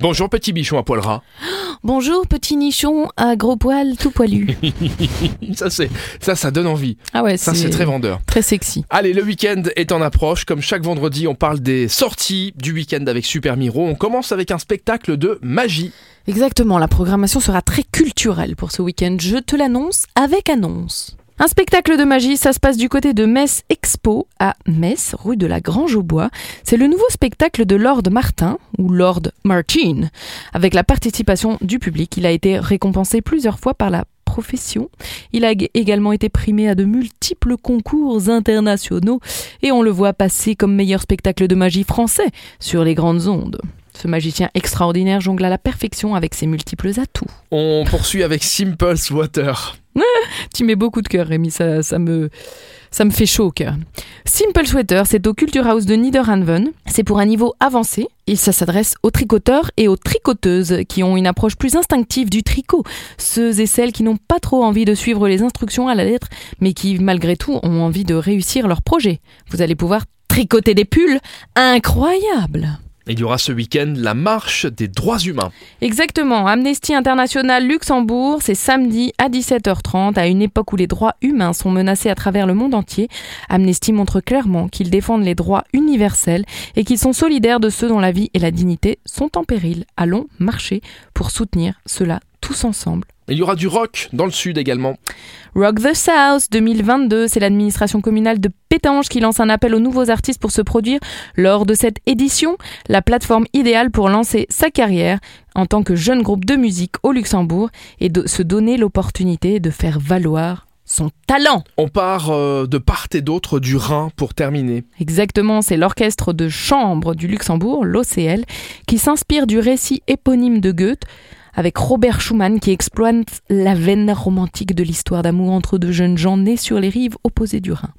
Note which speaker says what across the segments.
Speaker 1: Bonjour petit bichon à poil ras.
Speaker 2: Bonjour petit nichon à gros poil tout poilu.
Speaker 1: ça c'est ça ça donne envie.
Speaker 2: Ah ouais,
Speaker 1: Ça c'est très vendeur.
Speaker 2: très sexy.
Speaker 1: Allez, le week-end est en approche. Comme chaque vendredi, on parle des sorties du week-end avec Super Miro. On commence avec un spectacle de magie.
Speaker 2: Exactement, la programmation sera très culturelle pour ce week-end. Je te l'annonce avec annonce. Un spectacle de magie, ça se passe du côté de Metz Expo à Metz, rue de la Grange au Bois. C'est le nouveau spectacle de Lord Martin, ou Lord Martin, avec la participation du public. Il a été récompensé plusieurs fois par la profession. Il a également été primé à de multiples concours internationaux et on le voit passer comme meilleur spectacle de magie français sur les grandes ondes. Ce magicien extraordinaire jongle à la perfection avec ses multiples atouts.
Speaker 1: On poursuit avec Simple Water.
Speaker 2: Tu mets beaucoup de cœur, Rémi, ça, ça, me, ça me fait chaud au cœur. Simple Sweater, c'est au Culture House de Niederhanven. C'est pour un niveau avancé. Et ça s'adresse aux tricoteurs et aux tricoteuses qui ont une approche plus instinctive du tricot. Ceux et celles qui n'ont pas trop envie de suivre les instructions à la lettre, mais qui, malgré tout, ont envie de réussir leur projet. Vous allez pouvoir tricoter des pulls incroyables.
Speaker 1: Il y aura ce week-end la marche des droits humains.
Speaker 2: Exactement. Amnesty International Luxembourg, c'est samedi à 17h30, à une époque où les droits humains sont menacés à travers le monde entier. Amnesty montre clairement qu'ils défendent les droits universels et qu'ils sont solidaires de ceux dont la vie et la dignité sont en péril. Allons marcher pour soutenir cela tous ensemble.
Speaker 1: Il y aura du rock dans le sud également.
Speaker 2: Rock the South 2022, c'est l'administration communale de Pétange qui lance un appel aux nouveaux artistes pour se produire lors de cette édition, la plateforme idéale pour lancer sa carrière en tant que jeune groupe de musique au Luxembourg et de se donner l'opportunité de faire valoir son talent.
Speaker 1: On part euh, de part et d'autre du Rhin pour terminer.
Speaker 2: Exactement, c'est l'orchestre de chambre du Luxembourg, l'OCL, qui s'inspire du récit éponyme de Goethe avec Robert Schumann qui exploite la veine romantique de l'histoire d'amour entre deux jeunes gens nés sur les rives opposées du Rhin.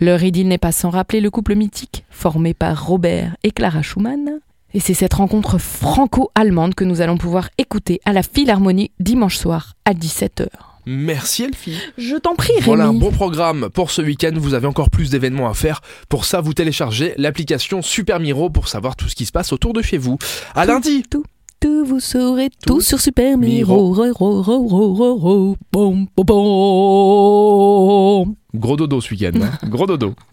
Speaker 2: Leur idylle n'est pas sans rappeler le couple mythique formé par Robert et Clara Schumann. Et c'est cette rencontre franco-allemande que nous allons pouvoir écouter à la Philharmonie dimanche soir à 17h.
Speaker 1: Merci Elfie.
Speaker 2: Je t'en prie, Rémi.
Speaker 1: Voilà un bon programme pour ce week-end. Vous avez encore plus d'événements à faire. Pour ça, vous téléchargez l'application Super Miro pour savoir tout ce qui se passe autour de chez vous. À lundi.
Speaker 2: Tout, tout, vous saurez tout,
Speaker 1: Tout
Speaker 2: sur Super
Speaker 1: Miro. Gros dodo ce week-end. hein. Gros dodo.